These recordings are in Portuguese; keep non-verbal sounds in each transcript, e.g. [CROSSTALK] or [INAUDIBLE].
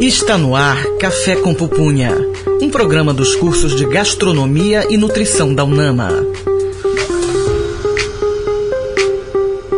Está no ar Café com Pupunha, um programa dos cursos de Gastronomia e Nutrição da UNAMA.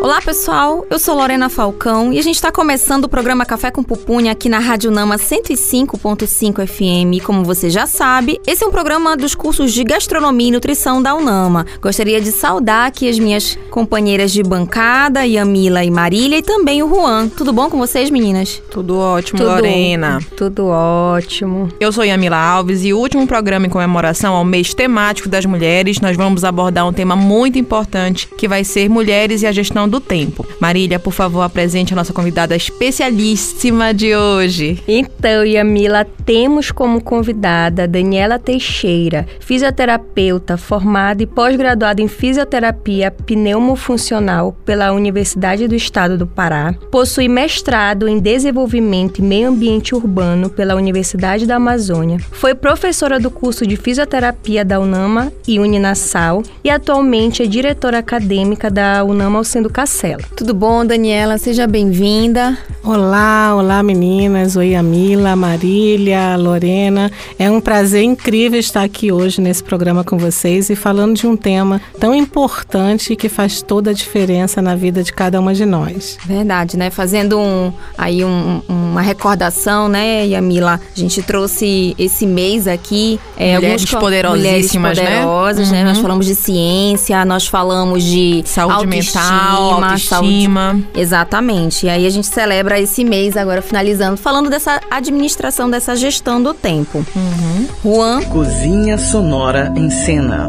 Olá pessoal, eu sou Lorena Falcão e a gente está começando o programa Café com Pupunha aqui na Rádio Nama 105.5 FM. Como você já sabe, esse é um programa dos cursos de Gastronomia e Nutrição da UNAMA. Gostaria de saudar aqui as minhas companheiras de bancada, Yamila e Marília, e também o Juan. Tudo bom com vocês, meninas? Tudo ótimo, Tudo. Lorena. Tudo ótimo. Eu sou Yamila Alves e o último programa em comemoração ao mês temático das mulheres, nós vamos abordar um tema muito importante, que vai ser mulheres e a gestão do tempo. Marília, por favor, apresente a nossa convidada especialíssima de hoje. Então, Yamila, temos como convidada Daniela Teixeira, fisioterapeuta formada e pós-graduada em fisioterapia pneumofuncional pela Universidade do Estado do Pará. Possui mestrado em desenvolvimento e meio ambiente urbano pela Universidade da Amazônia. Foi professora do curso de fisioterapia da UNAMA e Uninasal e atualmente é diretora acadêmica da UNAMA Alcendo Cacela. Tudo bom, Daniela? Seja bem-vinda. Olá, olá meninas. Oi, Amila, Marília, Lorena. É um prazer incrível estar aqui hoje nesse programa com vocês e falando de um tema tão importante que faz toda a diferença na vida de cada uma de nós. Verdade, né? Fazendo um, aí um- uma recordação, né, Yamila? A gente trouxe esse mês aqui é, Mulheres alguns poderosíssimas, mulheres né? poderosas, né? Uhum. Nós falamos de ciência, nós falamos de Saúde mental, autoestima. saúde- Exatamente. E aí a gente celebra esse mês agora finalizando, falando dessa administração, dessa gestão do tempo. Uhum. Juan, Cozinha Sonora em Cena.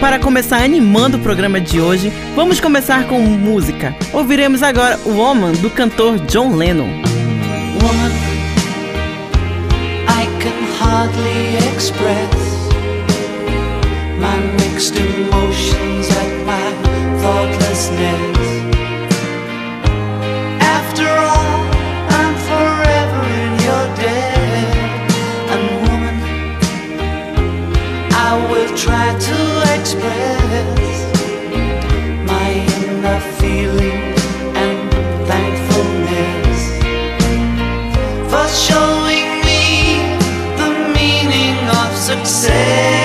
Para começar animando o programa de hoje, vamos começar com música. Ouviremos agora Woman do cantor John Lennon. woman I can hardly express my mixed emotions at my thoughtlessness. After all, I'm forever in your debt. And woman, I will try to express my inner feeling and thankfulness for showing me the meaning of success.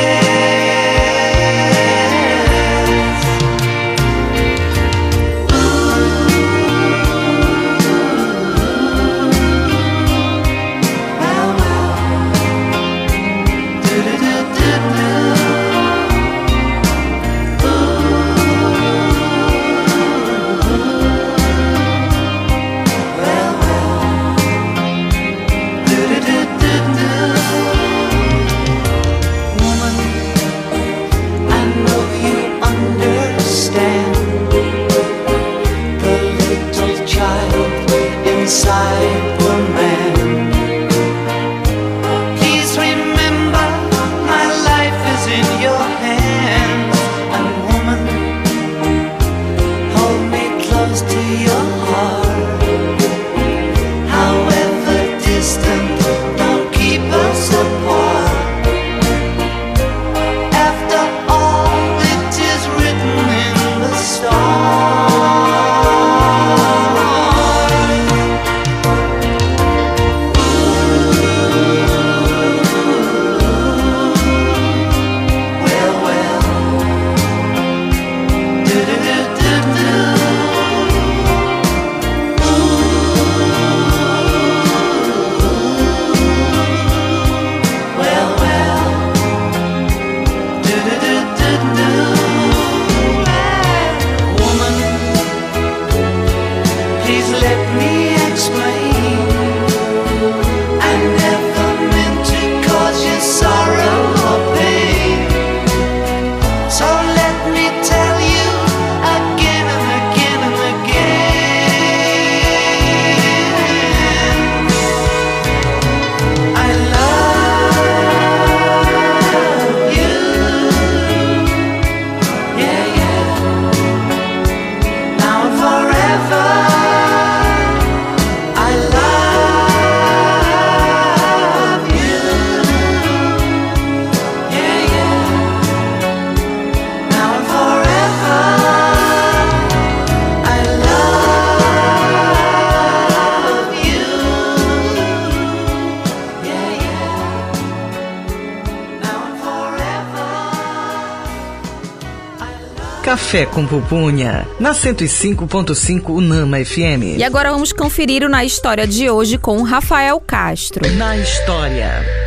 Café com Pupunha, na 105.5 Unama FM. E agora vamos conferir o Na História de hoje com Rafael Castro. Na história.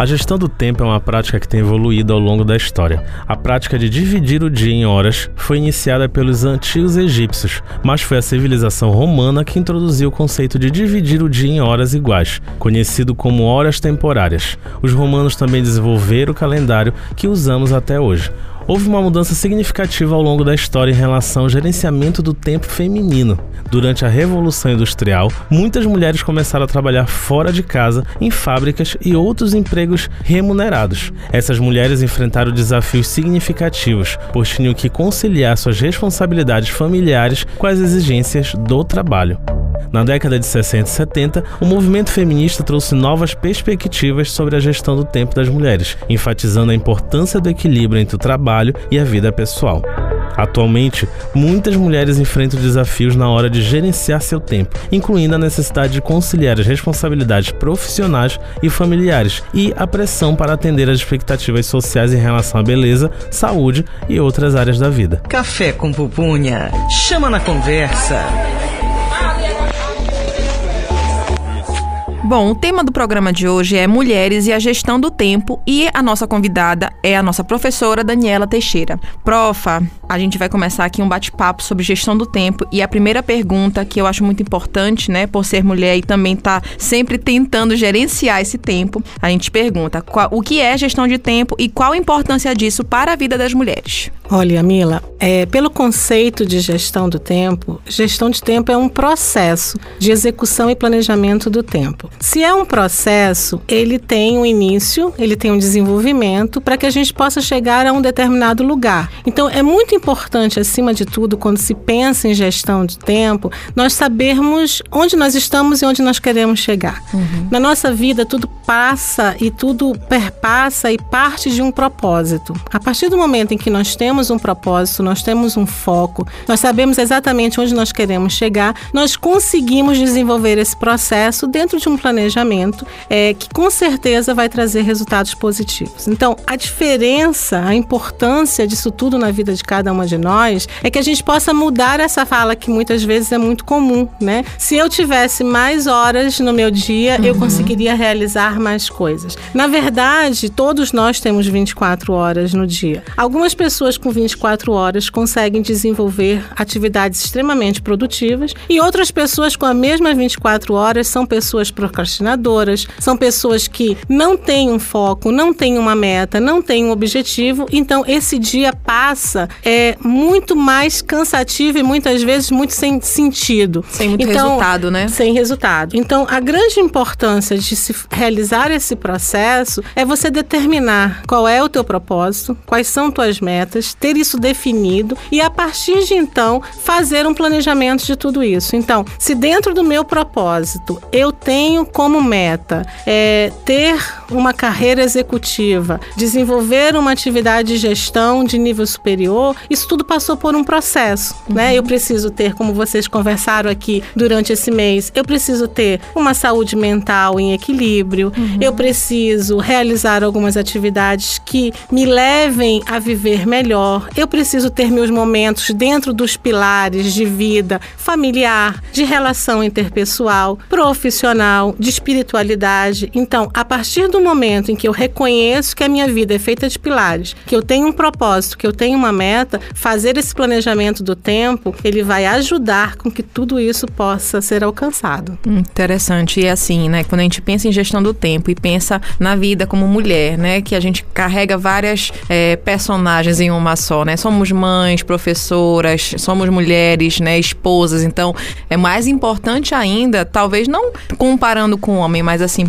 A gestão do tempo é uma prática que tem evoluído ao longo da história. A prática de dividir o dia em horas foi iniciada pelos antigos egípcios, mas foi a civilização romana que introduziu o conceito de dividir o dia em horas iguais, conhecido como horas temporárias. Os romanos também desenvolveram o calendário que usamos até hoje. Houve uma mudança significativa ao longo da história em relação ao gerenciamento do tempo feminino. Durante a Revolução Industrial, muitas mulheres começaram a trabalhar fora de casa, em fábricas e outros empregos remunerados. Essas mulheres enfrentaram desafios significativos, pois tinham que conciliar suas responsabilidades familiares com as exigências do trabalho. Na década de 60 e 70, o movimento feminista trouxe novas perspectivas sobre a gestão do tempo das mulheres, enfatizando a importância do equilíbrio entre o trabalho e a vida pessoal. Atualmente, muitas mulheres enfrentam desafios na hora de gerenciar seu tempo, incluindo a necessidade de conciliar as responsabilidades profissionais e familiares e a pressão para atender às expectativas sociais em relação à beleza, saúde e outras áreas da vida. Café com Pupunha, chama na conversa. Bom, o tema do programa de hoje é Mulheres e a Gestão do Tempo e a nossa convidada é a nossa professora Daniela Teixeira. Profa, a gente vai começar aqui um bate-papo sobre gestão do tempo e a primeira pergunta que eu acho muito importante, né, por ser mulher e também tá sempre tentando gerenciar esse tempo, a gente pergunta qual, o que é gestão de tempo e qual a importância disso para a vida das mulheres. Olha, Mila, é, pelo conceito de gestão do tempo, gestão de tempo é um processo de execução e planejamento do tempo. Se é um processo, ele tem um início, ele tem um desenvolvimento para que a gente possa chegar a um determinado lugar. Então, é muito importante, acima de tudo, quando se pensa em gestão de tempo, nós sabermos onde nós estamos e onde nós queremos chegar. Na nossa vida, tudo passa e tudo perpassa e parte de um propósito. A partir do momento em que nós temos um propósito, nós temos um foco, nós sabemos exatamente onde nós queremos chegar, nós conseguimos desenvolver esse processo dentro de um planejamento é, que com certeza vai trazer resultados positivos. Então, a diferença, a importância disso tudo na vida de cada uma de nós é que a gente possa mudar essa fala que muitas vezes é muito comum, né? Se eu tivesse mais horas no meu dia, eu conseguiria realizar mais coisas. Na verdade, todos nós temos 24 horas no dia. Algumas pessoas com 24 horas conseguem desenvolver atividades extremamente produtivas e outras pessoas com a mesma 24 horas são pessoas procrastinadoras, são pessoas que não têm um foco, não têm uma meta, não têm um objetivo, então esse dia passa é muito mais cansativo e muitas vezes muito sem sentido. Sem muito Então, resultado, né? sem resultado. Então, a grande importância de se realizar esse processo é você determinar qual é o teu propósito, quais são tuas metas, ter isso definido e a partir de então fazer um planejamento de tudo isso. Então, se dentro do meu propósito eu tenho como meta é, ter uma carreira executiva, desenvolver uma atividade de gestão de nível superior, isso tudo passou por um processo, né? Eu preciso ter, como vocês conversaram aqui durante esse mês, eu preciso ter uma saúde mental em equilíbrio, eu preciso realizar algumas atividades que me levem a viver melhor, eu preciso ter meus momentos dentro dos pilares de vida familiar, de relação interpessoal, profissional, de espiritualidade. Então, a partir do momento em que eu reconheço que a minha vida é feita de pilares, que eu tenho um propósito, que eu tenho uma meta, fazer esse planejamento do tempo, ele vai ajudar com que tudo isso possa ser alcançado. Interessante. E assim, né? Quando a gente pensa em gestão do tempo e pensa na vida como mulher, né? Que a gente carrega várias é, personagens em uma só, né? Somos mães, professoras, somos mulheres, né? Esposas. Então, é mais importante ainda, talvez não comparando com o homem, mas assim,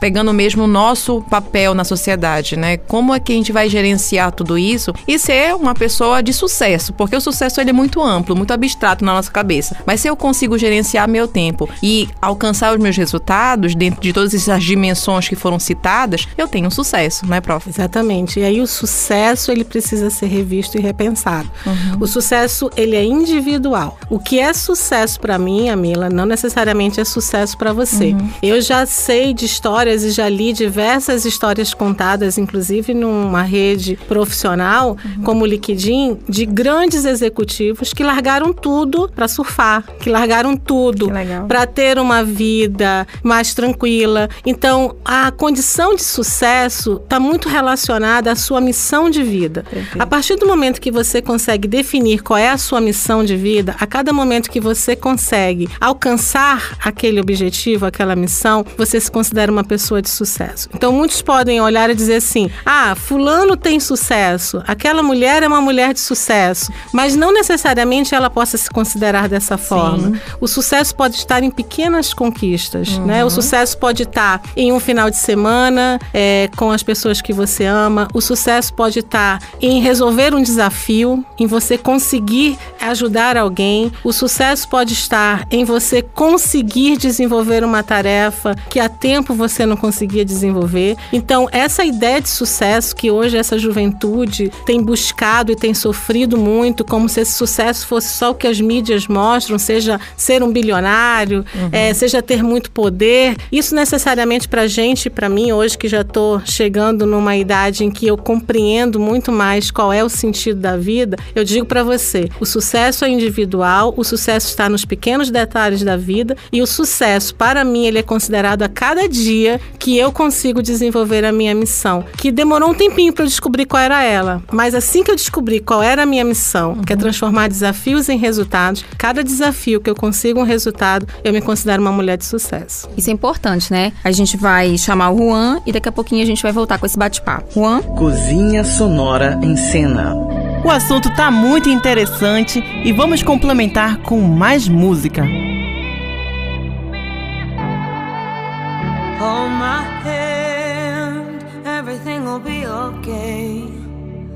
pegando mesmo o nosso papel na sociedade, né? Como é que a gente vai gerenciar tudo isso e ser uma pessoa de sucesso? Porque o sucesso ele é muito amplo, muito abstrato na nossa cabeça. Mas se eu consigo gerenciar meu tempo e alcançar os meus resultados dentro de todas essas dimensões que foram citadas, eu tenho sucesso, né, prof? Exatamente. E aí o sucesso ele precisa ser revisto e repensado. O sucesso ele é individual. O que é sucesso para mim, Amila, não necessariamente é sucesso para você. Eu já sei de histórias e já li diversas diversas histórias contadas, inclusive numa rede profissional como o Liquidin, de grandes executivos que largaram tudo para surfar, que largaram tudo para ter uma vida mais tranquila. Então, a condição de sucesso está muito relacionada à sua missão de vida. A partir do momento que você consegue definir qual é a sua missão de vida, a cada momento que você consegue alcançar aquele objetivo, aquela missão, você se considera uma pessoa de sucesso. Então, muitos podem olhar e dizer assim: ah, Fulano tem sucesso, aquela mulher é uma mulher de sucesso, mas não necessariamente ela possa se considerar dessa forma. O sucesso pode estar em pequenas conquistas, né? O sucesso pode estar em um final de semana é, com as pessoas que você ama. O sucesso pode estar em resolver um desafio, em você conseguir ajudar alguém. O sucesso pode estar em você conseguir desenvolver uma tarefa que há tempo você não conseguia desenvolver. Então, essa ideia de sucesso que hoje essa juventude tem buscado e tem sofrido muito, como se esse sucesso fosse só o que as mídias mostram, seja ser um bilionário, é, seja ter muito poder. Isso necessariamente para gente, para mim hoje que já estou chegando numa idade em que eu compreendo muito mais qual é o sentido da vida, eu digo para você, o sucesso é individual, o sucesso está nos pequenos detalhes da vida e o sucesso para mim ele é considerado a cada dia que eu consigo desenvolver a minha missão, que demorou um tempinho para eu descobrir qual era ela, mas assim que eu descobri qual era a minha missão, que é transformar desafios em resultados, cada desafio que eu consigo um resultado, eu me considero uma mulher de sucesso. Isso é importante, né? A gente vai chamar o Juan e daqui a pouquinho a gente vai voltar com esse bate-papo. Juan? Cozinha Sonora em Cena. O assunto tá muito interessante e vamos complementar com mais música. Hold my everything will be okay.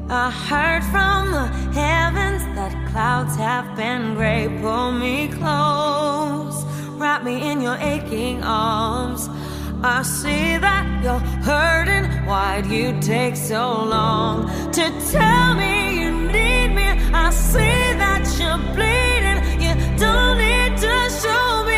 I heard from the heavens that clouds have been gray. Pull me close, wrap me in your aching arms. I see that you're hurting. Why'd you take so long to tell me you need me? I see that you're bleeding. You don't need to show me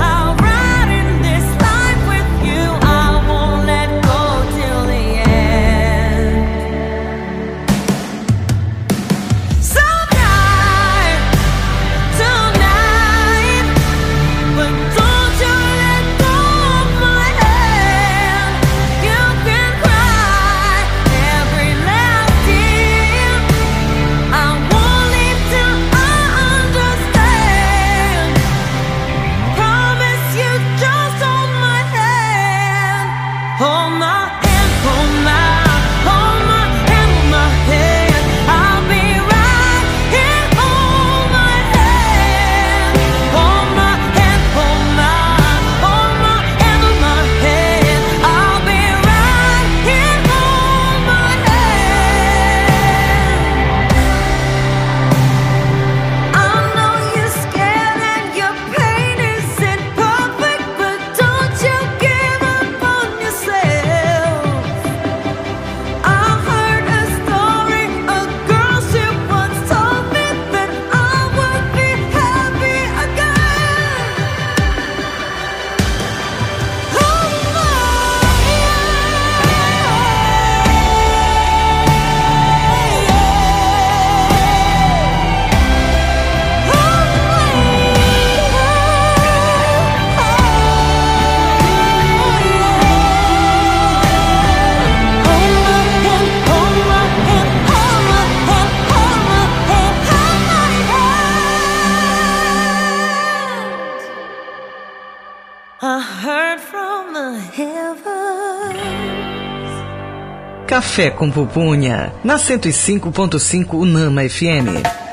Café com Pupunha, na 105.5 Unama FM.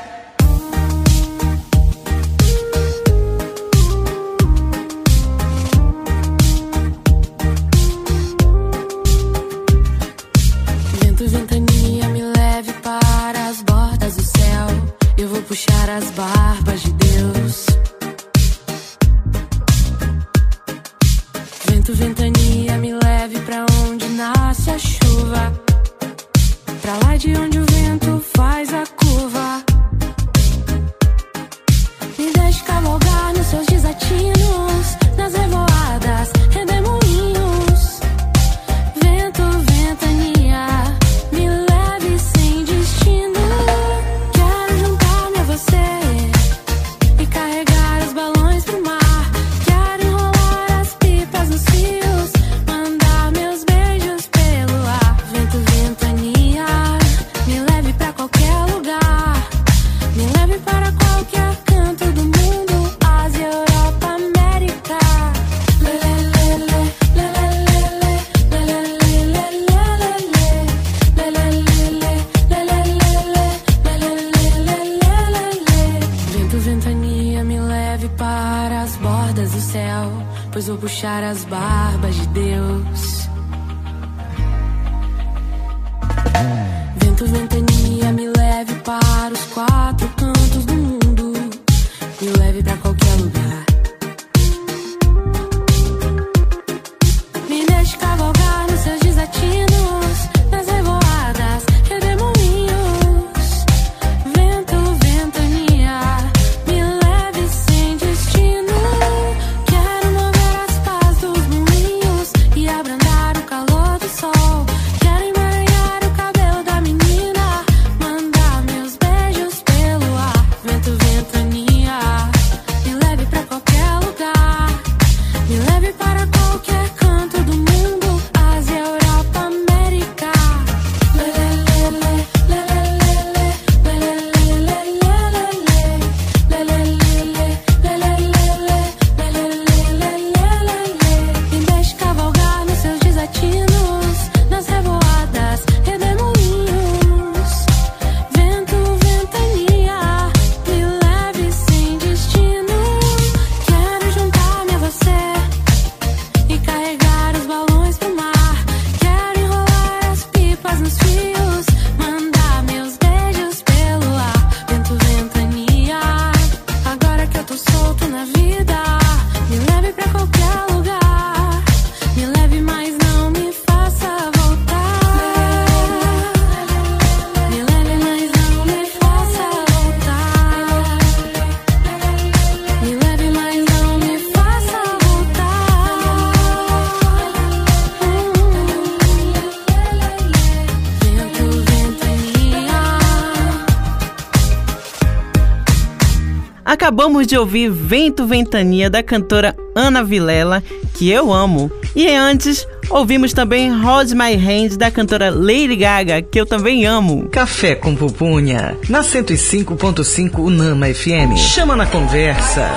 Acabamos de ouvir Vento Ventania da cantora Ana Vilela, que eu amo. E antes, ouvimos também Hold My Hand da cantora Lady Gaga, que eu também amo. Café com Pupunha, na 105.5 Unama FM. Chama na conversa.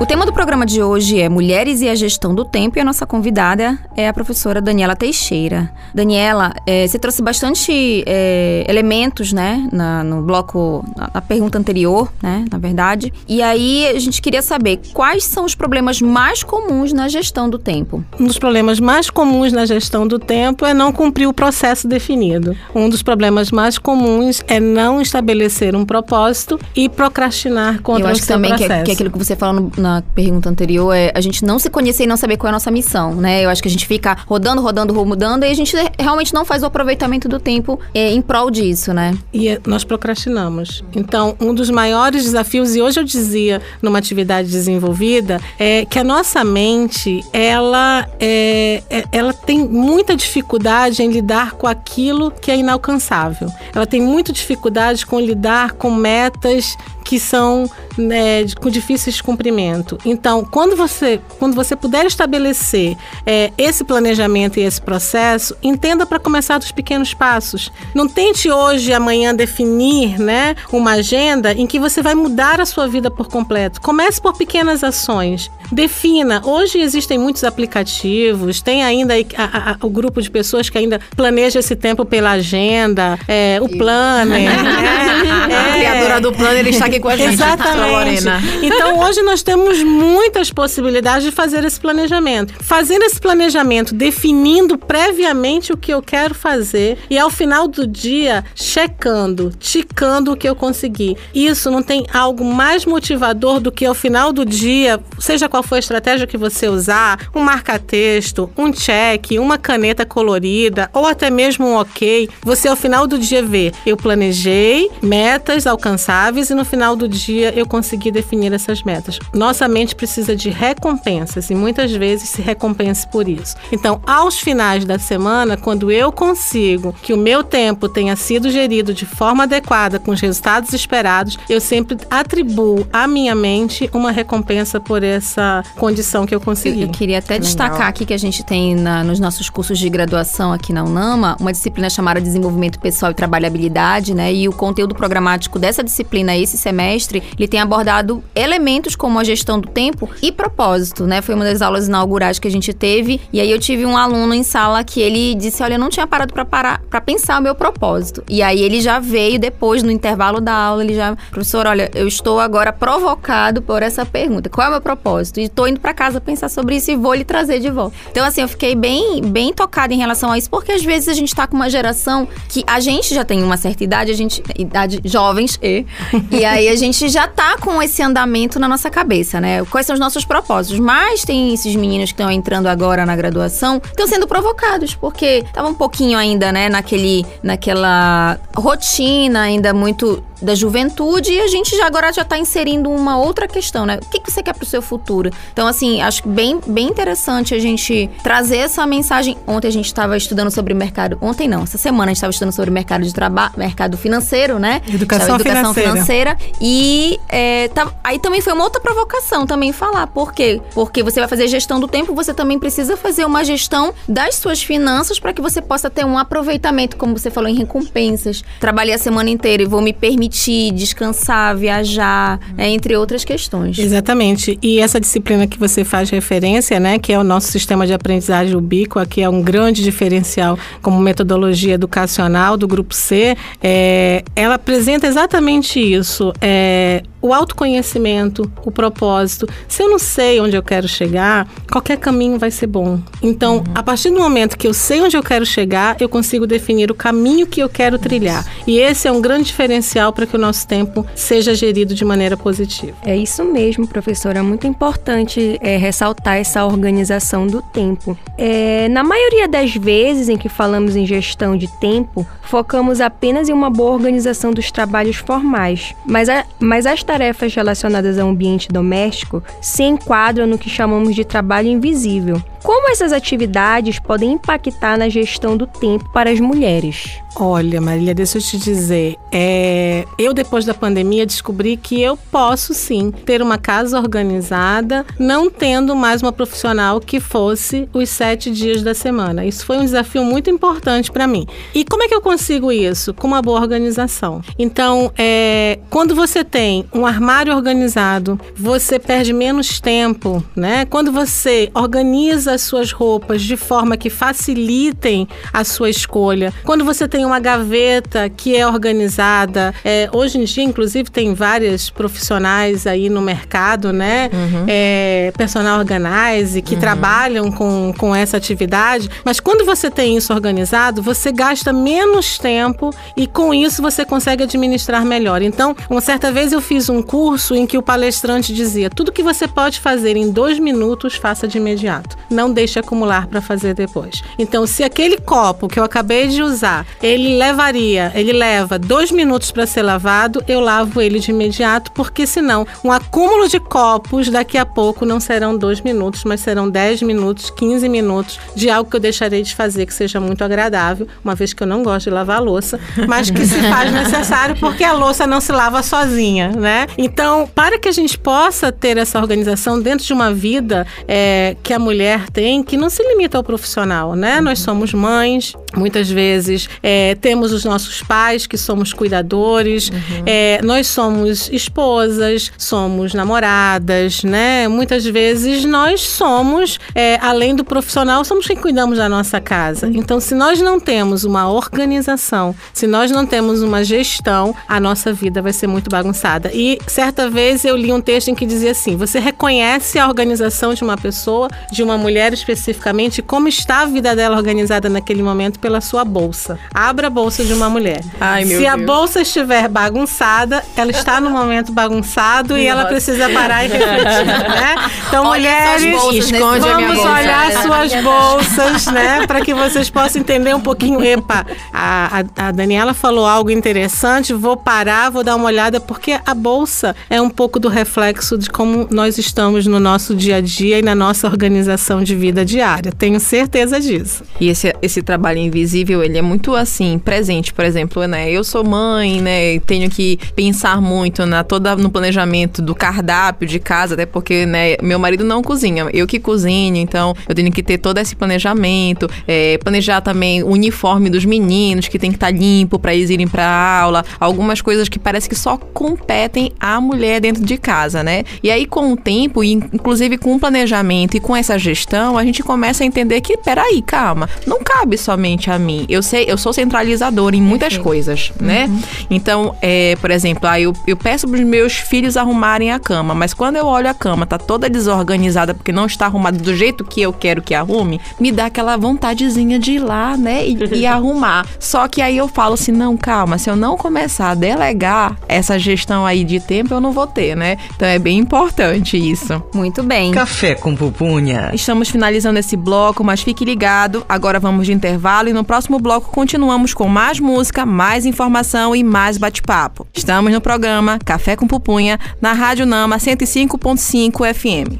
O tema do programa de hoje é Mulheres e a Gestão do Tempo e a nossa convidada é a professora Daniela Teixeira. Daniela, eh, você trouxe bastante eh, elementos, né, na- no bloco, na, na pergunta anterior, né, na verdade. E aí a gente queria saber quais são os problemas mais comuns na gestão do tempo. Um dos problemas mais comuns na gestão do tempo é não cumprir o processo definido. Um dos problemas mais comuns é não estabelecer um propósito e procrastinar contra Eu acho o que seu também que, é- que é aquilo que você falou no- na pergunta anterior é a gente não se conhecer e não saber qual é a nossa missão, né? Eu acho que a gente fica rodando, rodando, rodando e a gente realmente não faz o aproveitamento do tempo eh, em prol disso, né? E é- nós procrastinamos. Então, um dos maiores desafios, e hoje eu dizia numa atividade desenvolvida, é que a nossa mente, ela, é, é- ela tem muita dificuldade em lidar com aquilo que é inalcançável. Ela tem muita dificuldade com lidar com metas que são né, de- com difíceis de cumprimento. Então, quando você, quando você puder estabelecer é, esse planejamento e esse processo, entenda para começar dos pequenos passos. Não tente hoje e amanhã definir né, uma agenda em que você vai mudar a sua vida por completo. Comece por pequenas ações. defina. Hoje existem muitos aplicativos, tem ainda a- a- a- o grupo de pessoas que ainda planeja esse tempo pela agenda, é, o planner. [LAUGHS] é, A é. criadora do plano, ele está aqui com a gente, Exatamente. Lorena. Então hoje nós temos muitas possibilidades de fazer esse planejamento. Fazer esse planejamento definindo previamente o que eu quero fazer e ao final do dia checando, ticando o que eu consegui. Isso não tem algo mais motivador do que ao final do dia, seja qual for a estratégia que você usar, um marca-texto, um check, uma caneta colorida ou até mesmo um ok, você ao final do dia vê, eu planejei metas alcançáveis e no final do dia eu consegui definir essas metas. Nossa mente precisa de recompensas e muitas vezes se recompense por isso. Então, aos finais da semana, quando eu consigo que o meu tempo tenha sido gerido de forma adequada com os resultados esperados, eu sempre atribuo à minha mente uma recompensa por essa condição que eu Eu, consegui. eu queria até destacar aqui que a gente tem na- nos nossos cursos de graduação aqui na UNAMA uma disciplina chamada Desenvolvimento Pessoal e Trabalhabilidade, né? E o conteúdo programático dessa disciplina esse semestre, ele tem abordado elementos como a gestão do tempo e propósito, né? Foi uma das aulas inaugurais que a gente teve. E aí eu tive um aluno em sala que ele disse: "Olha, eu não tinha parado para parar para pensar o meu propósito". E aí ele já veio depois no intervalo da aula, ele já, professor, olha, eu estou agora provocado por essa pergunta. Qual é o meu propósito? E tô indo para casa pensar sobre isso e vou lhe trazer de volta. Então assim, eu fiquei bem bem tocada em relação a isso, porque às vezes a gente tá com uma geração que a gente já tem uma certa idade, a gente idade jovens e e aí a gente já tá com esse andamento na nossa cabeça, né? Quais são os nossos propósitos? Mas tem esses meninos que estão entrando agora na graduação, estão sendo provocados, porque tava um pouquinho ainda, né, naquele naquela rotina ainda muito da juventude e a gente já agora já tá inserindo uma outra questão, né? O que, que você quer pro seu futuro? Então, assim, acho que bem, bem interessante a gente trazer essa mensagem. Ontem a gente estava estudando sobre mercado. Ontem não, essa semana a gente estava estudando sobre mercado de trabalho, mercado financeiro, né? Educação educação financeira. financeira. E é, tá- aí também foi uma outra provocação também falar. Por quê? Porque você vai fazer gestão do tempo, você também precisa fazer uma gestão das suas finanças para que você possa ter um aproveitamento, como você falou, em recompensas. Trabalhei a semana inteira e vou me permitir descansar, viajar, é, entre outras questões. Exatamente. E essa disciplina que você faz referência, né, que é o nosso sistema de aprendizagem ubíqua, que é um grande diferencial como metodologia educacional do grupo C, é, ela apresenta exatamente isso. É, o autoconhecimento, o propósito. Se eu não sei onde eu quero chegar, qualquer caminho vai ser bom. Então, a partir do momento que eu sei onde eu quero chegar, eu consigo definir o caminho que eu quero trilhar. E esse é um grande diferencial para que o nosso tempo seja gerido de maneira positiva. É isso mesmo, professora. Muito importante é, ressaltar essa organização do tempo. É, na maioria das vezes em que falamos em gestão de tempo, focamos apenas em uma boa organização dos trabalhos formais. Mas, a- mas as tarefas relacionadas ao ambiente doméstico se enquadram no que chamamos de trabalho invisível. Como essas atividades podem impactar na gestão do tempo para as mulheres? Olha, Marília, deixa eu te dizer. é, eu, depois da pandemia, descobri que eu posso sim ter uma casa organizada, não tendo mais uma profissional que fosse os sete dias da semana. Isso foi um desafio muito importante para mim. E como é que eu consigo isso? Com uma boa organização. Então, é, quando você tem um armário organizado, você perde menos tempo, né? Quando você organiza as suas roupas de forma que facilitem a sua escolha, quando você tem uma gaveta que é organizada, é, hoje em dia, inclusive, tem várias profissionais aí no mercado, né? É, personal organize, que trabalham com, com essa atividade, mas quando você tem isso organizado, você gasta menos tempo e com isso você consegue administrar melhor. Então, uma certa vez eu fiz um curso em que o palestrante dizia: tudo que você pode fazer em dois minutos, faça de imediato. Não deixe acumular para fazer depois. Então, se aquele copo que eu acabei de usar, ele levaria, ele leva dois minutos para ser lavado, eu lavo ele de imediato, porque senão um acúmulo de copos daqui a pouco não serão dois minutos, mas serão 10 minutos, 15 minutos de algo que eu deixarei de fazer que seja muito agradável, uma vez que eu não gosto de lavar louça, mas que se faz necessário porque a louça não se lava sozinha, né? Então, para que a gente possa ter essa organização dentro de uma vida é, que a mulher tem, que não se limita ao profissional, né? Nós somos mães, Muitas vezes é, temos os nossos pais que somos cuidadores, é, nós somos esposas, somos namoradas, né? Muitas vezes nós somos, é, além do profissional, somos quem cuidamos da nossa casa. Então, se nós não temos uma organização, se nós não temos uma gestão, a nossa vida vai ser muito bagunçada. E certa vez eu li um texto em que dizia assim: você reconhece a organização de uma pessoa, de uma mulher especificamente, como está a vida dela organizada naquele momento pela sua bolsa. Abra a bolsa de uma mulher. Ai, meu Se a Deus. bolsa estiver bagunçada, ela está no momento bagunçado e ela precisa parar e refletir, né? Então, suas mulheres, bolsas esconde a minha vamos bolsa. olhar suas bolsas, né? Para que vocês possam entender um pouquinho. Epa, a, a, a Daniela falou algo interessante, vou parar, vou dar uma olhada, porque a bolsa é um pouco do reflexo de como nós estamos no nosso dia a dia e na nossa organização de vida diária. Tenho certeza disso. E esse, esse trabalho invisível, ele é muito assim, presente, por exemplo, né? Eu sou mãe, né? Tenho que pensar muito na toda no planejamento do cardápio de casa, até porque, né, meu marido não cozinha, eu que cozinho, então eu tenho que ter todo esse planejamento, é, planejar também o uniforme dos meninos, que tem que estar limpo para eles irem para aula, algumas coisas que parece que só competem à mulher dentro de casa, né? E aí com o tempo, e inclusive com o planejamento e com essa gestão, a gente começa a entender que, peraí, calma, não cabe somente a mim. Eu sei, eu sou centralizadora em muitas coisas, né? Então, é, por exemplo, aí eu, eu peço para os meus filhos arrumarem a cama, mas quando eu olho a cama, tá toda desorganizada porque não está arrumada do jeito que eu quero que arrume, me dá aquela vontadezinha de ir lá, né, e, e [LAUGHS] arrumar. Só que aí eu falo assim, não, calma, se eu não começar a delegar essa gestão aí de tempo, eu não vou ter, né? Então é bem importante isso. Muito bem. Café com pupunha. Estamos finalizando esse bloco, mas fique ligado. Agora vamos de intervalo e no próximo bloco continuamos com mais música, mais informação e mais bate-papo. Estamos no programa Café com Pupunha na Rádio Nama 105.5 FM.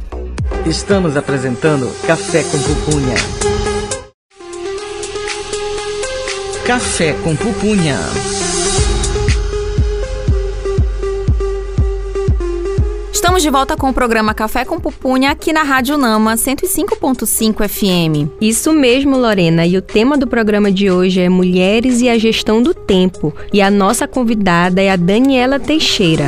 Estamos apresentando Café com pupunha. Café com pupunha. Estamos de volta com o programa Café com Pupunha aqui na Rádio Nama 105.5 FM. Isso mesmo, Lorena. E o tema do programa de hoje é Mulheres e a Gestão do Tempo. E a nossa convidada é a Daniela Teixeira.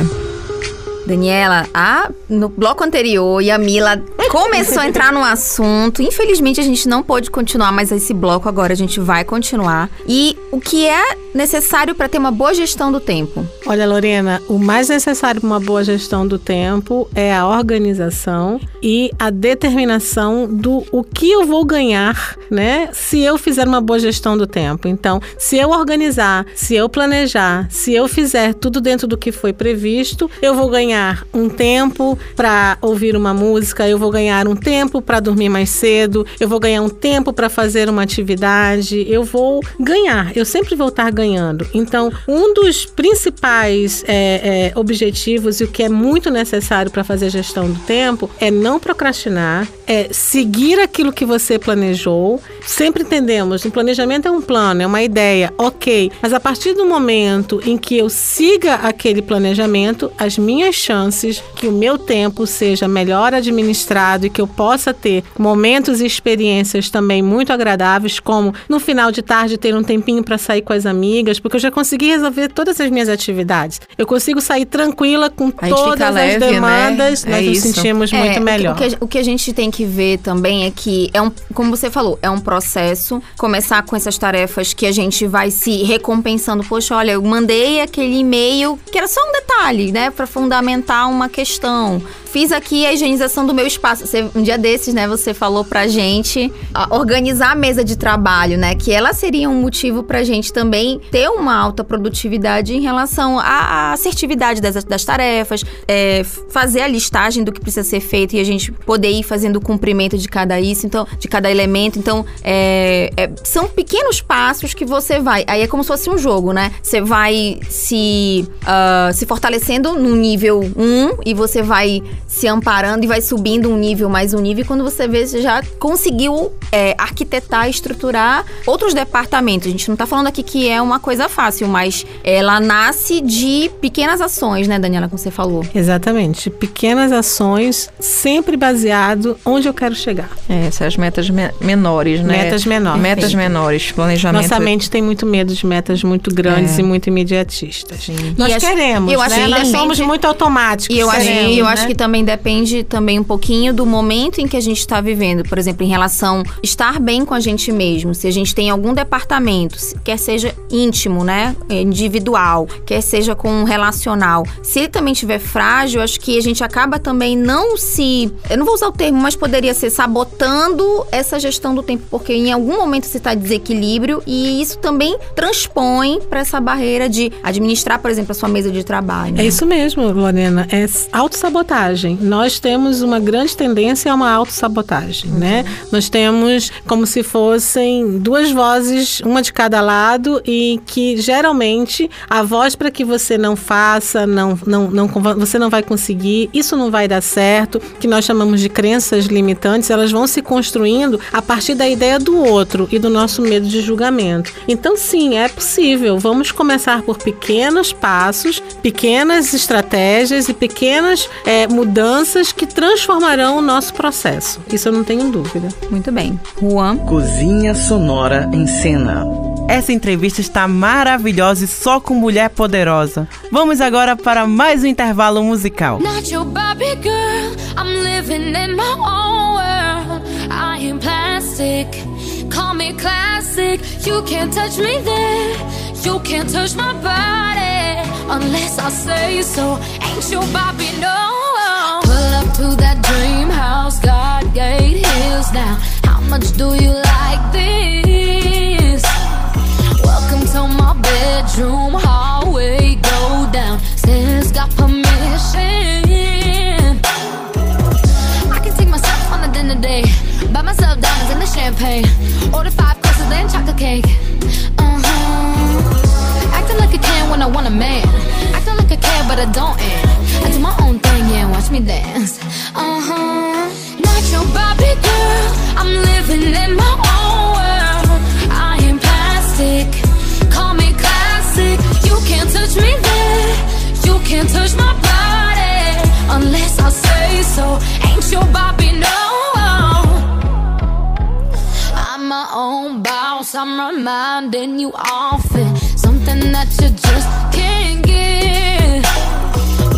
Daniela, a, no bloco anterior, a Mila começou a entrar no assunto. Infelizmente, a gente não pôde continuar, mas esse bloco agora a gente vai continuar. E o que é necessário para ter uma boa gestão do tempo? Olha, Lorena, o mais necessário para uma boa gestão do tempo é a organização e a determinação do o que eu vou ganhar, né? Se eu fizer uma boa gestão do tempo. Então, se eu organizar, se eu planejar, se eu fizer tudo dentro do que foi previsto, eu vou ganhar um tempo para ouvir uma música, eu vou ganhar um tempo para dormir mais cedo, eu vou ganhar um tempo para fazer uma atividade, eu vou ganhar, eu sempre vou estar ganhando. Então, um dos principais é, é, objetivos e o que é muito necessário para fazer gestão do tempo é não procrastinar, é seguir aquilo que você planejou. Sempre entendemos, o planejamento é um plano, é uma ideia, ok, mas a partir do momento em que eu siga aquele planejamento, as minhas chances que o meu tempo seja melhor administrado e que eu possa ter momentos e experiências também muito agradáveis, como no final de tarde ter um tempinho para sair com as amigas, porque eu já consegui resolver todas as minhas atividades. Eu consigo sair tranquila com todas as leve, né? demandas, É nós nos isso. sentimos É, muito o que- melhor. O que, a- o que a gente tem que ver também é que é um, como você falou, é um processo. Começar com essas tarefas que a gente vai se recompensando. Poxa, olha, eu mandei aquele e-mail que era só um detalhe, né, Pra fundamentar uma questão. Fiz aqui a higienização do meu espaço. Você- um dia desses, né, você falou pra gente a- organizar a mesa de trabalho, né, que ela seria um motivo pra gente também ter uma alta produtividade em relação à assertividade das, das tarefas, é, fazer a listagem do que precisa ser feito e a gente poder ir fazendo o cumprimento de cada isso, então, de cada elemento. Então, é, é, são pequenos passos que você vai. Aí é como se fosse um jogo, né? Você vai se, ah, se fortalecendo no nível 1 e você vai se amparando e vai subindo um nível mais um nível. E quando você vê, você já conseguiu é, arquitetar, estruturar outros departamentos. A gente não tá falando aqui que é uma coisa fácil, mas ela nasce de pequenas ações, né, Daniela, como você falou. Exatamente. Pequenas ações, sempre baseado onde eu quero chegar. É, essas metas me- menores, né? Metas menores. Metas Sim. menores, planejamento. Nossa mente tem muito medo de metas muito grandes É. e muito imediatistas. Nós E acho- queremos, eu acho né? que Nós somos muito automáticos. E eu, acho, queremos, e eu né? acho que também depende também um pouquinho do momento em que a gente está vivendo. Por exemplo, em relação estar bem com a gente mesmo. Se a gente tem algum departamento, quer seja íntimo, né? Individual, quer seja com um relacional. Se ele também estiver frágil, acho que a gente acaba também não se. Eu não vou usar o termo, mas poderia ser sabotando essa gestão do tempo, porque em algum momento você está desequilíbrio e isso também transpõe para essa barreira de administrar, por exemplo, a sua mesa de trabalho. É isso mesmo, Lorena. É autossabotagem. Nós temos uma grande tendência a uma autossabotagem, né? Nós temos como se fossem duas vozes, uma de cada lado, e que geralmente a voz para que você não faça, não, não, não, você não vai conseguir, isso não vai dar certo, que nós chamamos de crenças limitantes, elas vão se construindo a partir da ideia do outro e do nosso medo de julgamento. Então, sim, é possível. Vamos começar por pequenos passos, pequenas estratégias e pequenas é, mudanças que transformarão o nosso processo. Isso eu não tenho dúvida. Muito bem. Juan. Cozinha Sonora em Cena. Essa entrevista está maravilhosa e só com mulher poderosa. Vamos agora para mais um intervalo musical. Not your Barbie girl. I'm living in my own world. I am plastic. Call me classic. You can't touch me there. You can't touch my body unless I say so. Ain't your Barbie no? To that dream house. God gate hills now. How much do you like this? Welcome to my bedroom hallway. Go down. Stairs got permission. I can take myself on a dinner date. Buy myself diamonds and the champagne. Order five courses, then chocolate cake. Uh huh. Acting like a can when I want a man. Acting like I care, but I don't. And I do my thing. Watch me dance. Uh huh. Not your Barbie girl. I'm living in my own world. I am plastic. Call me classic. You can't touch me there. You can't touch my body unless I say so. Ain't your Bobby no? I'm my own boss. I'm reminding you often something that you just can't get.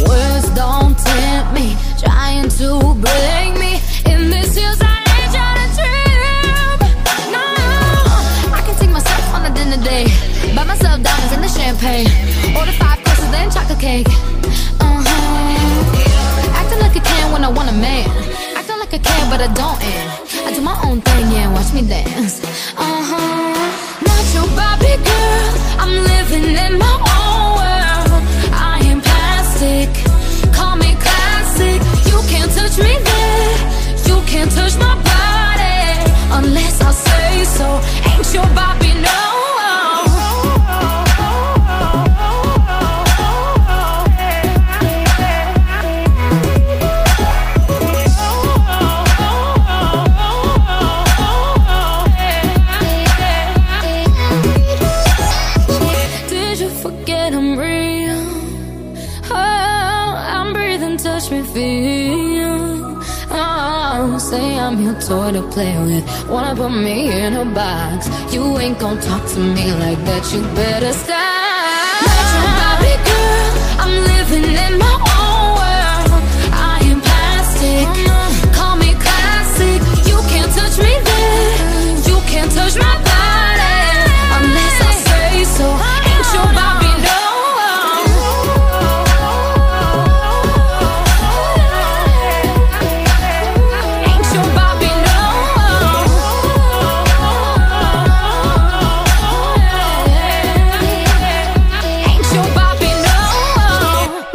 Words don't tempt me, trying to break me. In this year's like that. You better stop.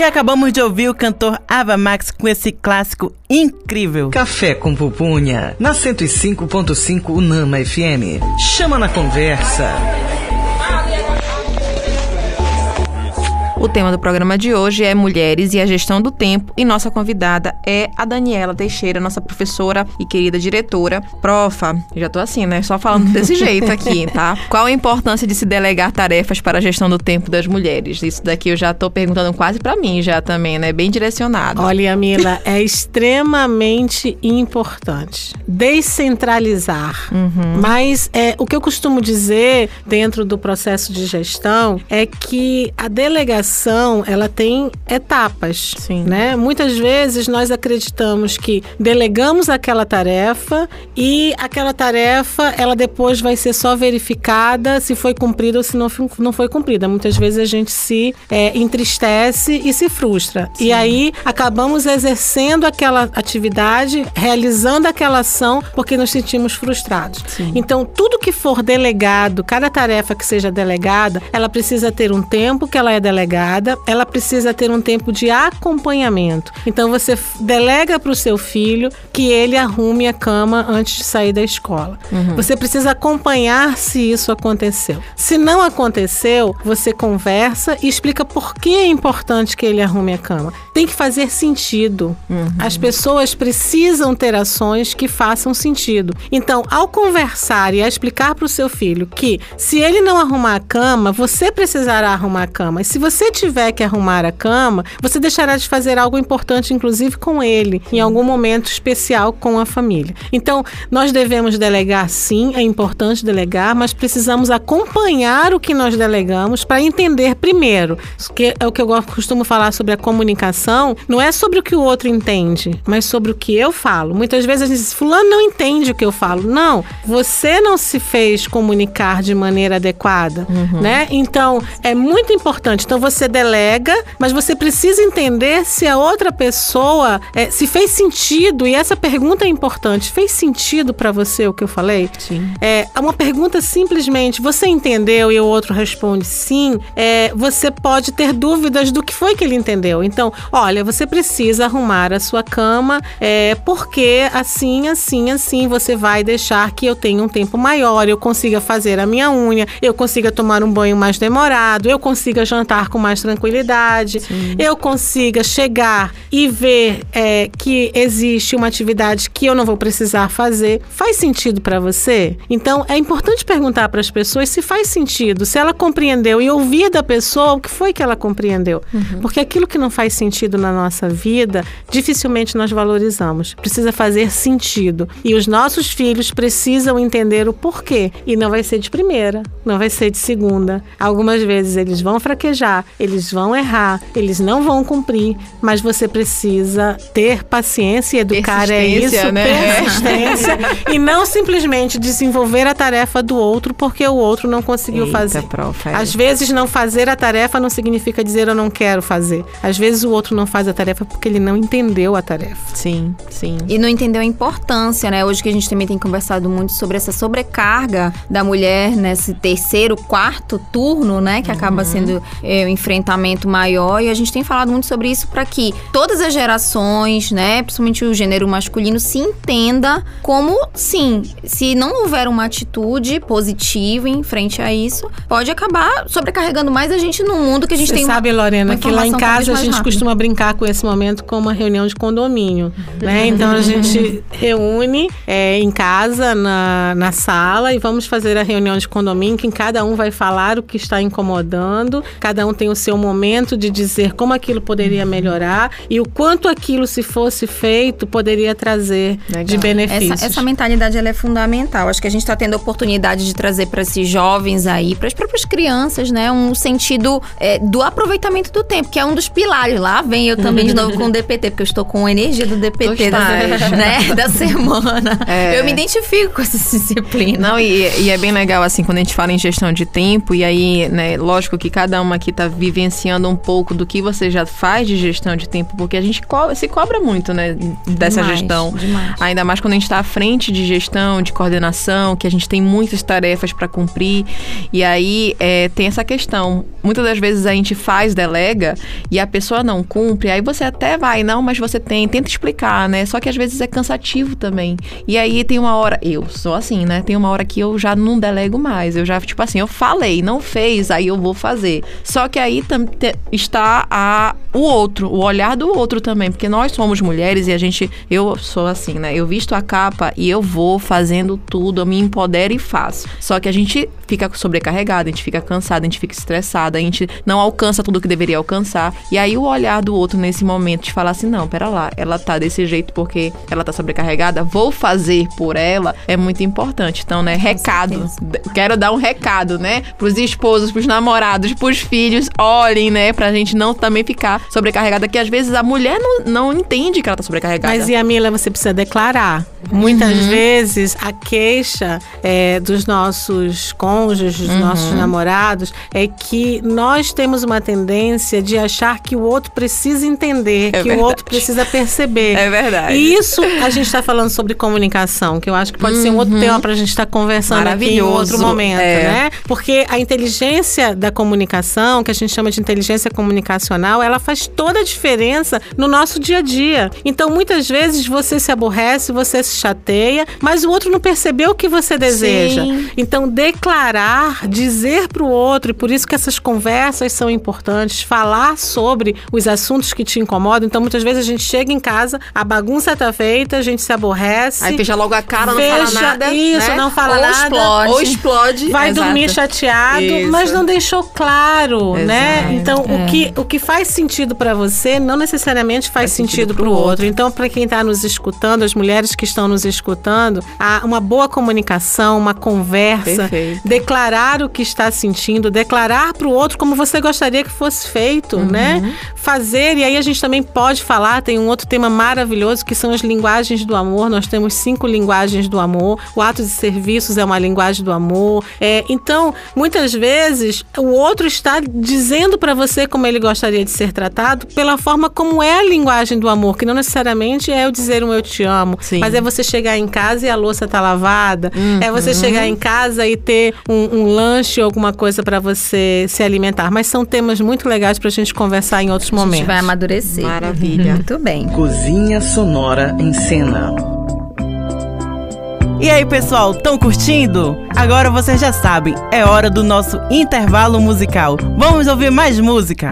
Acabamos de ouvir o cantor Ava Max com esse clássico incrível. Café com Pupunha, na 105.5 Unama FM. Chama na conversa. O tema do programa de hoje é Mulheres e a Gestão do Tempo e nossa convidada é a Daniela Teixeira, nossa professora e querida diretora. Profa, já tô assim, né? Só falando desse [LAUGHS] jeito aqui, tá? Qual a importância de se delegar tarefas para a gestão do tempo das mulheres? Isso daqui eu já tô perguntando quase para mim já também, né? Bem direcionado. Olha, Mila, é [LAUGHS] extremamente importante descentralizar. Mas é, o que eu costumo dizer dentro do processo de gestão é que a delegação ela tem etapas, Sim. né? Muitas vezes nós acreditamos que delegamos aquela tarefa e aquela tarefa ela depois vai ser só verificada se foi cumprida ou se não, não foi cumprida. Muitas vezes a gente se é, entristece e se frustra. E aí acabamos exercendo aquela atividade, realizando aquela ação porque nos sentimos frustrados. Então, tudo que for delegado, cada tarefa que seja delegada, ela precisa ter um tempo que ela é delegada, ela precisa ter um tempo de acompanhamento. Então, você delega para o seu filho que ele arrume a cama antes de sair da escola. Você precisa acompanhar se isso aconteceu. Se não aconteceu, você conversa e explica por que é importante que ele arrume a cama. Tem que fazer sentido. As pessoas precisam ter ações que façam sentido. Então, ao conversar e a explicar para o seu filho que se ele não arrumar a cama, você precisará arrumar a cama. E se você tiver que arrumar a cama, você deixará de fazer algo importante, inclusive com ele, em algum momento especial com a família. Então, nós devemos delegar sim, é importante delegar, mas precisamos acompanhar o que nós delegamos para entender primeiro, que é o que eu costumo falar sobre a comunicação, não é sobre o que o outro entende, mas sobre o que eu falo. Muitas vezes a gente diz, fulano não entende o que eu falo. Não, você não se fez comunicar de maneira adequada, né? Então, é muito importante. Então, você delega, mas você precisa entender se a outra pessoa, é, se fez sentido, e essa pergunta é importante, fez sentido para você o que eu falei? Sim. É uma pergunta simplesmente, você entendeu e o outro responde sim, é, você pode ter dúvidas do que foi que ele entendeu. Então, olha, você precisa arrumar a sua cama, é, porque assim, assim, assim, você vai deixar que eu tenha um tempo maior, eu consiga fazer a minha unha, eu consiga tomar um banho mais demorado, eu consiga jantar com mais tranquilidade, eu consiga chegar e ver é, que existe uma atividade que eu não vou precisar fazer. Faz sentido para você? Então é importante perguntar para as pessoas se faz sentido, se ela compreendeu e ouvir da pessoa o que foi que ela compreendeu. Porque aquilo que não faz sentido na nossa vida, dificilmente nós valorizamos. Precisa fazer sentido. E os nossos filhos precisam entender o porquê. E não vai ser de primeira, não vai ser de segunda. Algumas vezes eles vão fraquejar, eles vão errar, eles não vão cumprir, mas você precisa ter paciência e educar é isso, né? persistência e não simplesmente desenvolver a tarefa do outro porque o outro não conseguiu Eita, fazer. prof, é. Às vezes não fazer a tarefa não significa dizer eu não quero fazer. Às vezes o outro não faz a tarefa porque ele não entendeu a tarefa. Sim, sim. E não entendeu a importância, né? Hoje que a gente também tem conversado muito sobre essa sobrecarga da mulher nesse terceiro, quarto turno, né? Que acaba sendo é, um enfrentamento maior. E a gente tem falado muito sobre isso para que todas as gerações, né? Principalmente o gênero masculino, se entenda como, sim, se não houver uma atitude positiva em frente a isso, pode acabar sobrecarregando mais a gente num mundo que a gente Você tem uma- sabe, Lorena, uma que lá em casa a gente rápida. costuma brincar com esse momento como uma reunião de condomínio, né? Então a gente [LAUGHS] reúne é, em casa, na, na sala, e vamos fazer a reunião de condomínio, que cada um vai falar o que está incomodando, cada um tem o seu momento de dizer como aquilo poderia melhorar e o quanto aquilo, se fosse feito, poderia trazer de Legal. benefícios. Essa, essa mentalidade ela é fundamental. Acho que a gente está tendo a oportunidade de trazer para esses jovens aí, para as próprias crianças, né, um sentido é, do aproveitamento do tempo, que é um dos pilares. Lá vem eu também de novo com o DPT, porque eu estou com a energia do DPT da, né, da semana. [LAUGHS] É. Eu me identifico com essa [LAUGHS] disciplina. Não, e, e é bem legal, assim, quando a gente fala em gestão de tempo, e aí, né, lógico que cada uma aqui tá vivenciando um pouco do que você já faz de gestão de tempo, porque a gente co- se cobra muito, né, dessa Demais, gestão. demais. Ainda mais quando a gente tá à frente de gestão, de coordenação, que a gente tem muitas tarefas para cumprir. E aí é, tem essa questão. Muitas das vezes a gente faz, delega, e a pessoa não cumpre, aí você até vai, não, mas você tem, tenta explicar, né? Só que às vezes é cansativo também. E aí tem uma hora, eu sou assim, né? Tem uma hora que eu já não delego mais. Eu já, tipo assim, eu falei, não fez, aí eu vou fazer. Só que aí te- está a, o outro, o olhar do outro também, porque nós somos mulheres e a gente, eu sou assim, né? Eu visto a capa e eu vou fazendo tudo, eu me empodero e faço. Só que a gente fica sobrecarregada, a gente fica cansada, a gente fica estressada, a gente não alcança tudo que deveria alcançar. E aí o olhar do outro nesse momento de falar assim, não, pera lá, ela tá desse jeito porque ela tá sobrecarregada, vou fazer por ela, é muito importante. Então, né, recado. Quero dar um recado, né, pros esposos, pros namorados, pros filhos, olhem, né, pra gente não também ficar sobrecarregada, que às vezes a mulher não, não entende que ela tá sobrecarregada. Mas, Yamila, você precisa declarar. Muitas Uhum. vezes a queixa é, dos nossos cônjuges, dos Uhum. nossos namorados, é que nós temos uma tendência de achar que o outro precisa entender, É que verdade. o outro precisa perceber. É verdade. E isso a gente está falando sobre comunicação, que eu acho que pode ser um outro tema para a gente estar conversando aqui em Uhum. Outro momento, É. né? Porque a inteligência da comunicação, que a gente chama de inteligência comunicacional, ela faz toda a diferença no nosso dia a dia. Então, muitas vezes você se aborrece, você se chateia, mas o outro não percebeu o que você deseja. Sim. Então, declarar, dizer para o outro, e por isso que essas conversas são importantes, falar sobre os assuntos que te incomodam. Então, muitas vezes a gente chega em casa, a bagunça tá feita, a gente se aborrece. Aí fecha logo a cara, não Fecha fala nada. isso, né? não fala Ou nada. explode. Ou explode. Vai Exato. dormir chateado, Isso. mas não deixou claro, né? Exato. Então, o, que, o que faz sentido pra você não necessariamente faz, Faz sentido sentido pro pro outro. outro. Então, pra quem tá nos escutando, as mulheres que estão nos escutando, há uma boa comunicação, uma conversa, Perfeito. declarar o que está sentindo, declarar pro outro como você gostaria que fosse feito, Uhum. né? Fazer, e aí a gente também pode falar, tem um outro tema maravilhoso que são as linguagens do amor. Nós temos cinco linguagens do amor. O ato de serviços é uma linguagem do amor. É, então, muitas vezes, o outro está dizendo para você como ele gostaria de ser tratado pela forma como é a linguagem do amor, que não necessariamente é eu dizer um eu te amo, Sim. mas é você chegar em casa e a louça tá lavada, é você chegar em casa e ter um, um lanche ou alguma coisa para você se alimentar. Mas são temas muito legais pra gente conversar em outros A gente momentos. vai amadurecer. Maravilha. Muito bem. Cozinha Sonora em Cena. E aí, pessoal, estão curtindo? Agora vocês já sabem, é hora do nosso intervalo musical. Vamos ouvir mais música.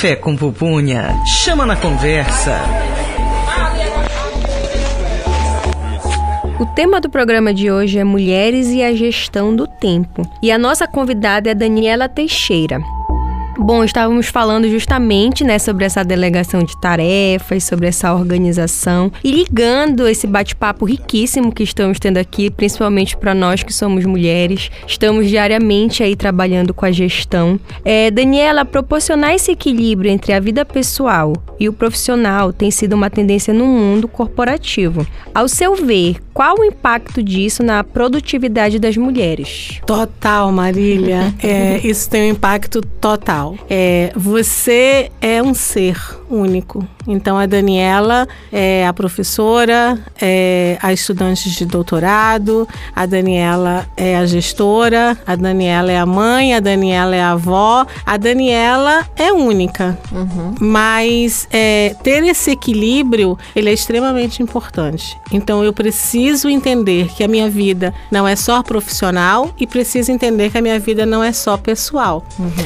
Café com Pupunha. Chama na conversa. O tema do programa de hoje é Mulheres e a Gestão do Tempo. E a nossa convidada é Daniela Teixeira. Bom, estávamos falando justamente né, sobre essa delegação de tarefas, sobre essa organização e ligando esse bate-papo riquíssimo que estamos tendo aqui, principalmente para nós que somos mulheres, estamos diariamente aí trabalhando com a gestão. É, Daniela, proporcionar esse equilíbrio entre a vida pessoal e o profissional tem sido uma tendência no mundo corporativo. Ao seu ver, qual o impacto disso na produtividade das mulheres? Total, Marília. [LAUGHS] É, isso tem um impacto total. É, você é um ser único. Então, a Daniela é a professora, é a estudante de doutorado, a Daniela é a gestora, a Daniela é a mãe, a Daniela é a avó, a Daniela é única. Mas é, ter esse equilíbrio, ele é extremamente importante. Então, eu preciso entender que a minha vida não é só profissional e preciso entender que a minha vida não é só pessoal.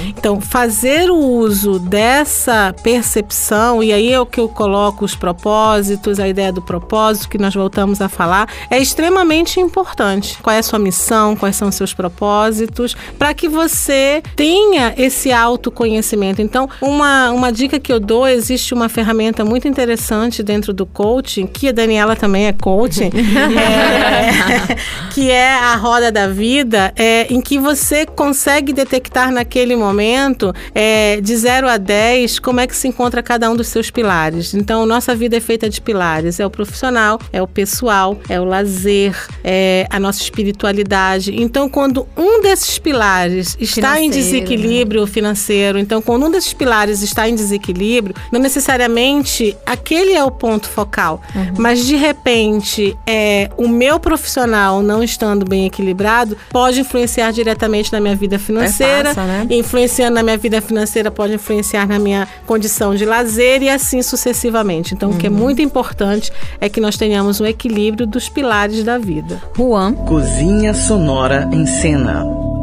Então, fazer o uso dessa percepção, e aí o que eu coloco os propósitos, a ideia do propósito que nós voltamos a falar, é extremamente importante. Qual é a sua missão, quais são os seus propósitos, para que você tenha esse autoconhecimento. Então, uma, uma dica que eu dou, existe uma ferramenta muito interessante dentro do coaching, que a Daniela também é coaching, [LAUGHS] é, que é a roda da vida, é, em que você consegue detectar naquele momento, é, de 0 a 10, como é que se encontra cada um dos seus pilares. Então, nossa vida é feita de pilares: é o profissional, é o pessoal, é o lazer, é a nossa espiritualidade. Então, quando um desses pilares está em Financeiro, desequilíbrio financeiro, então, quando um desses pilares está em desequilíbrio, não necessariamente aquele é o ponto focal, mas de repente, é, o meu profissional não estando bem equilibrado pode influenciar diretamente na minha vida financeira, Repassa, né? influenciando na minha vida financeira pode influenciar na minha condição de lazer e assim sucessivamente. Então, o que é muito importante é que nós tenhamos um equilíbrio dos pilares da vida. Juan. Cozinha Sonora em Cena.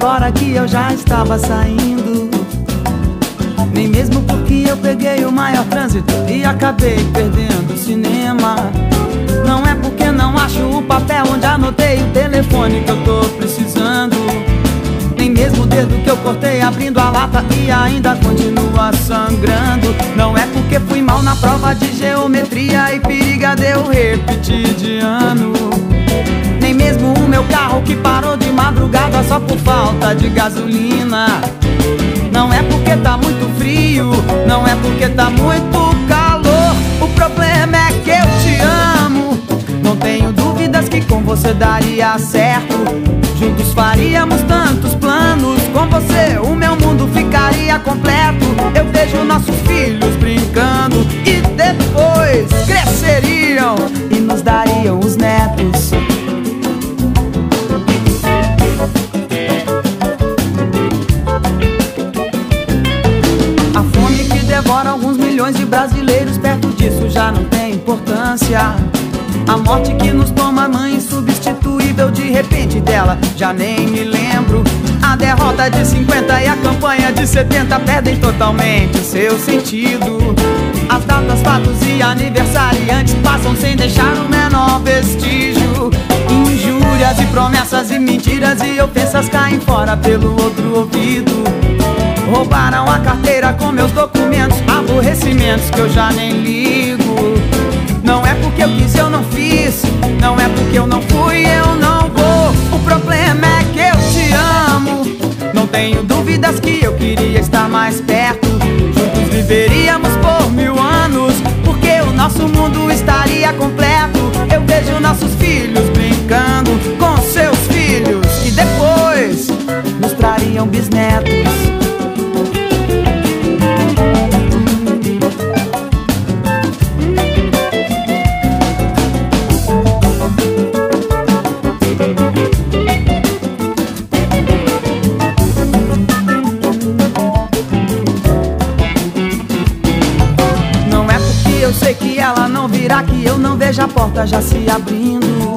Agora que eu já estava saindo. Nem mesmo porque eu peguei o maior trânsito e acabei perdendo o cinema. Não é porque não acho o papel onde anotei o telefone que eu tô precisando. Nem mesmo o dedo que eu cortei abrindo a lata e ainda continua sangrando. Não é porque fui mal na prova de geometria e periga de eu repetir de ano. Nem mesmo o meu carro que parou de madrugada só por falta de gasolina. Não é porque tá muito frio, não é porque tá muito calor. O problema é que eu te amo. Não tenho dúvidas que com você daria certo. Juntos faríamos tantos planos. Com você o meu mundo ficaria completo. Eu vejo nossos filhos brincando e depois cresceriam e nos dariam os netos. Milhões de brasileiros perto disso já não tem importância. A morte que nos toma mãe insubstituível de repente dela já nem me lembro. A derrota de 50 e a campanha de 70 perdem totalmente o seu sentido. As datas, fatos e aniversariantes passam sem deixar o menor vestígio. Injúrias e promessas e mentiras e ofensas caem fora pelo outro ouvido. Roubaram a carteira com meus documentos, aborrecimentos que eu já nem ligo. Não é porque eu quis, eu não fiz. Não é porque eu não fui, eu não vou. O problema é que eu te amo. Não tenho dúvidas que eu queria estar mais perto. Juntos viveríamos por mil anos, porque o nosso mundo estaria completo. Eu vejo nossos filhos porta já se abrindo.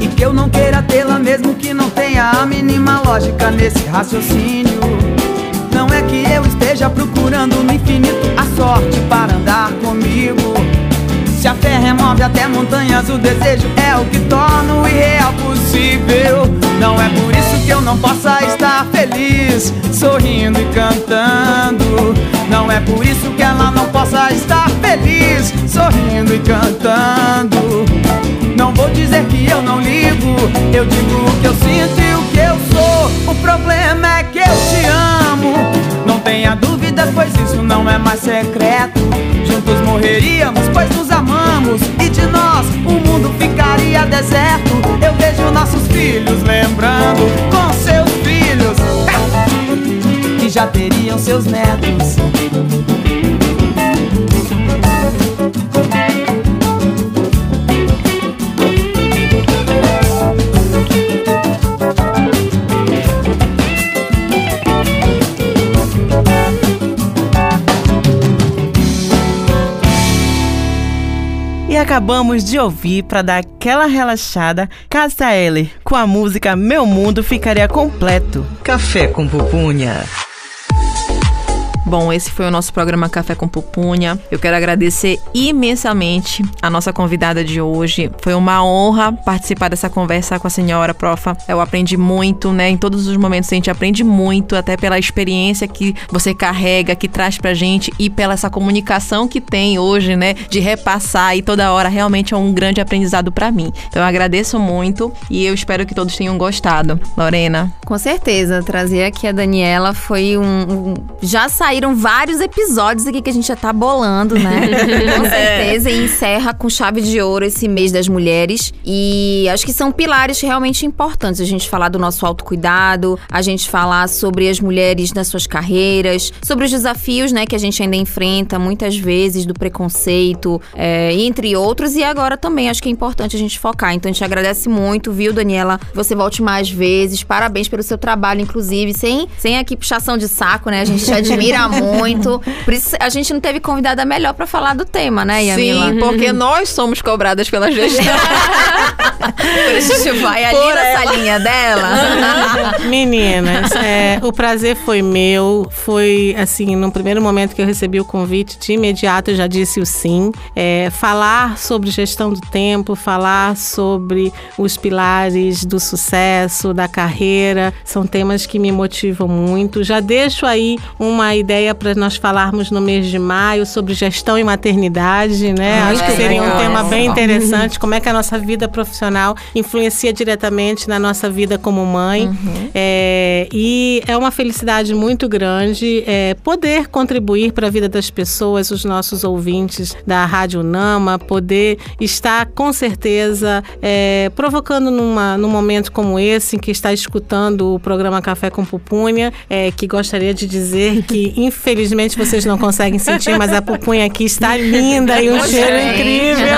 E que eu não queira tê-la mesmo que não tenha a mínima lógica nesse raciocínio. Não é que eu esteja procurando no infinito a sorte para andar comigo. Se a fé remove até montanhas, o desejo é o que torna o irreal possível. Não é por isso que eu não possa estar feliz, sorrindo e cantando. Não é por isso que ela não possa estar feliz, sorrindo e cantando. Não vou dizer que eu não ligo, eu digo o que eu sinto e o que eu sou. O problema é que eu te amo. Não tenha dúvidas, pois isso não é mais secreto. Juntos morreríamos, pois nos amamos. E de nós o mundo ficaria deserto. Eu vejo nossos filhos lembrando com seus filhos [LAUGHS] que já teriam seus netos. Acabamos de ouvir para dar aquela relaxada Cássia Eller com a música Meu Mundo Ficaria Completo. Café com pupunha. Bom, esse foi o nosso programa Café com Pupunha. Eu quero agradecer imensamente a nossa convidada de hoje. Foi uma honra participar dessa conversa com a senhora, profa. Eu aprendi muito, né? Em todos os momentos a gente aprende muito, até pela experiência que você carrega, que traz pra gente e pela essa comunicação que tem hoje, né? De repassar e toda hora realmente é um grande aprendizado pra mim. Então eu agradeço muito e eu espero que todos tenham gostado. Lorena. Com certeza, trazer aqui a Daniela foi um. um- já saíram vários episódios aqui que a gente já tá bolando, né? [LAUGHS] Com certeza. E encerra com chave de ouro esse mês das mulheres. E acho que são pilares realmente importantes. A gente falar do nosso autocuidado, a gente falar sobre as mulheres nas suas carreiras, sobre os desafios, né, que a gente ainda enfrenta muitas vezes, do preconceito, é, entre outros. E agora também acho que é importante a gente focar. Então a gente agradece muito, viu, Daniela? Você volte mais vezes. Parabéns pelo seu trabalho, inclusive, sem, sem aqui puxação de saco, né? A gente te admira [LAUGHS] [LAUGHS] muito. Por isso a gente não teve convidada melhor pra falar do tema, né, Yamila? Sim, porque nós somos cobradas pela gestão. [LAUGHS] Por isso a gente vai ali Por na ela. salinha dela. [LAUGHS] Meninas, é, o prazer foi meu. Foi assim, no primeiro momento que eu recebi o convite, de imediato eu já disse o sim. É, falar sobre gestão do tempo, falar sobre os pilares do sucesso, da carreira, são temas que me motivam muito. Já deixo aí uma ideia para nós falarmos no mês de maio sobre gestão e maternidade, né? Ah, Acho que é, seria um tema bem interessante, como é que a nossa vida profissional influencia diretamente na nossa vida como mãe. É, e é uma felicidade muito grande é, poder contribuir para a vida das pessoas, os nossos ouvintes da Rádio Nama, poder estar com certeza é, provocando numa, num momento como esse, em que está escutando o programa Café com Pupunha, é, que gostaria de dizer que infelizmente vocês não conseguem sentir, mas a pupunha aqui está linda e um cheiro incrível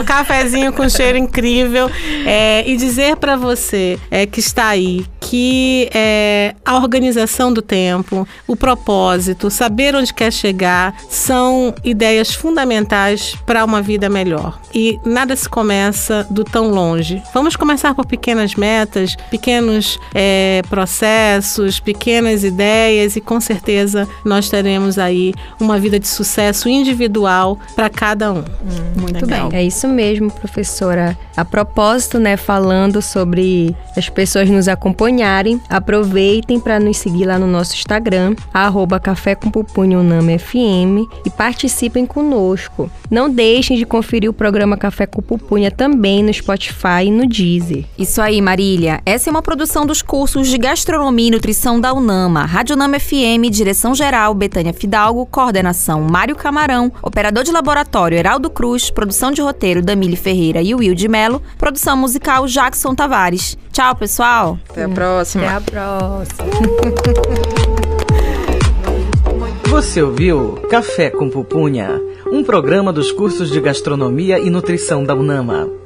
um cafezinho com cheiro incrível é, e dizer para você é, que está aí que é, a organização do tempo, o propósito, saber onde quer chegar são ideias fundamentais para uma vida melhor. E nada se começa do tão longe. Vamos começar por pequenas metas, pequenos é, processos, pequenas ideias e com certeza nós teremos aí uma vida de sucesso individual para cada um. Muito Legal. bem. É isso mesmo, professora. A propósito, né, falando sobre as pessoas nos acompanharem, aproveitem para nos seguir lá no nosso Instagram, arroba Café com Pupunha Unama FM e participem conosco. Não deixem de conferir o programa Café com Pupunha também no Spotify e no Deezer. Isso aí, Marília. Essa é uma produção dos cursos de Gastronomia e Nutrição da UNAMA, Rádio Nama FM, Direção Geral, Betânia Fidalgo, Coordenação Mário Camarão, Operador de Laboratório Heraldo Cruz, Produção de Roteiro Damile Ferreira e Will de Melo, Produção Musical Jackson Tavares. Tchau, pessoal! Até a próxima. Até a próxima. [LAUGHS] Você ouviu Café com Pupunha, um programa dos cursos de gastronomia e nutrição da UNAMA.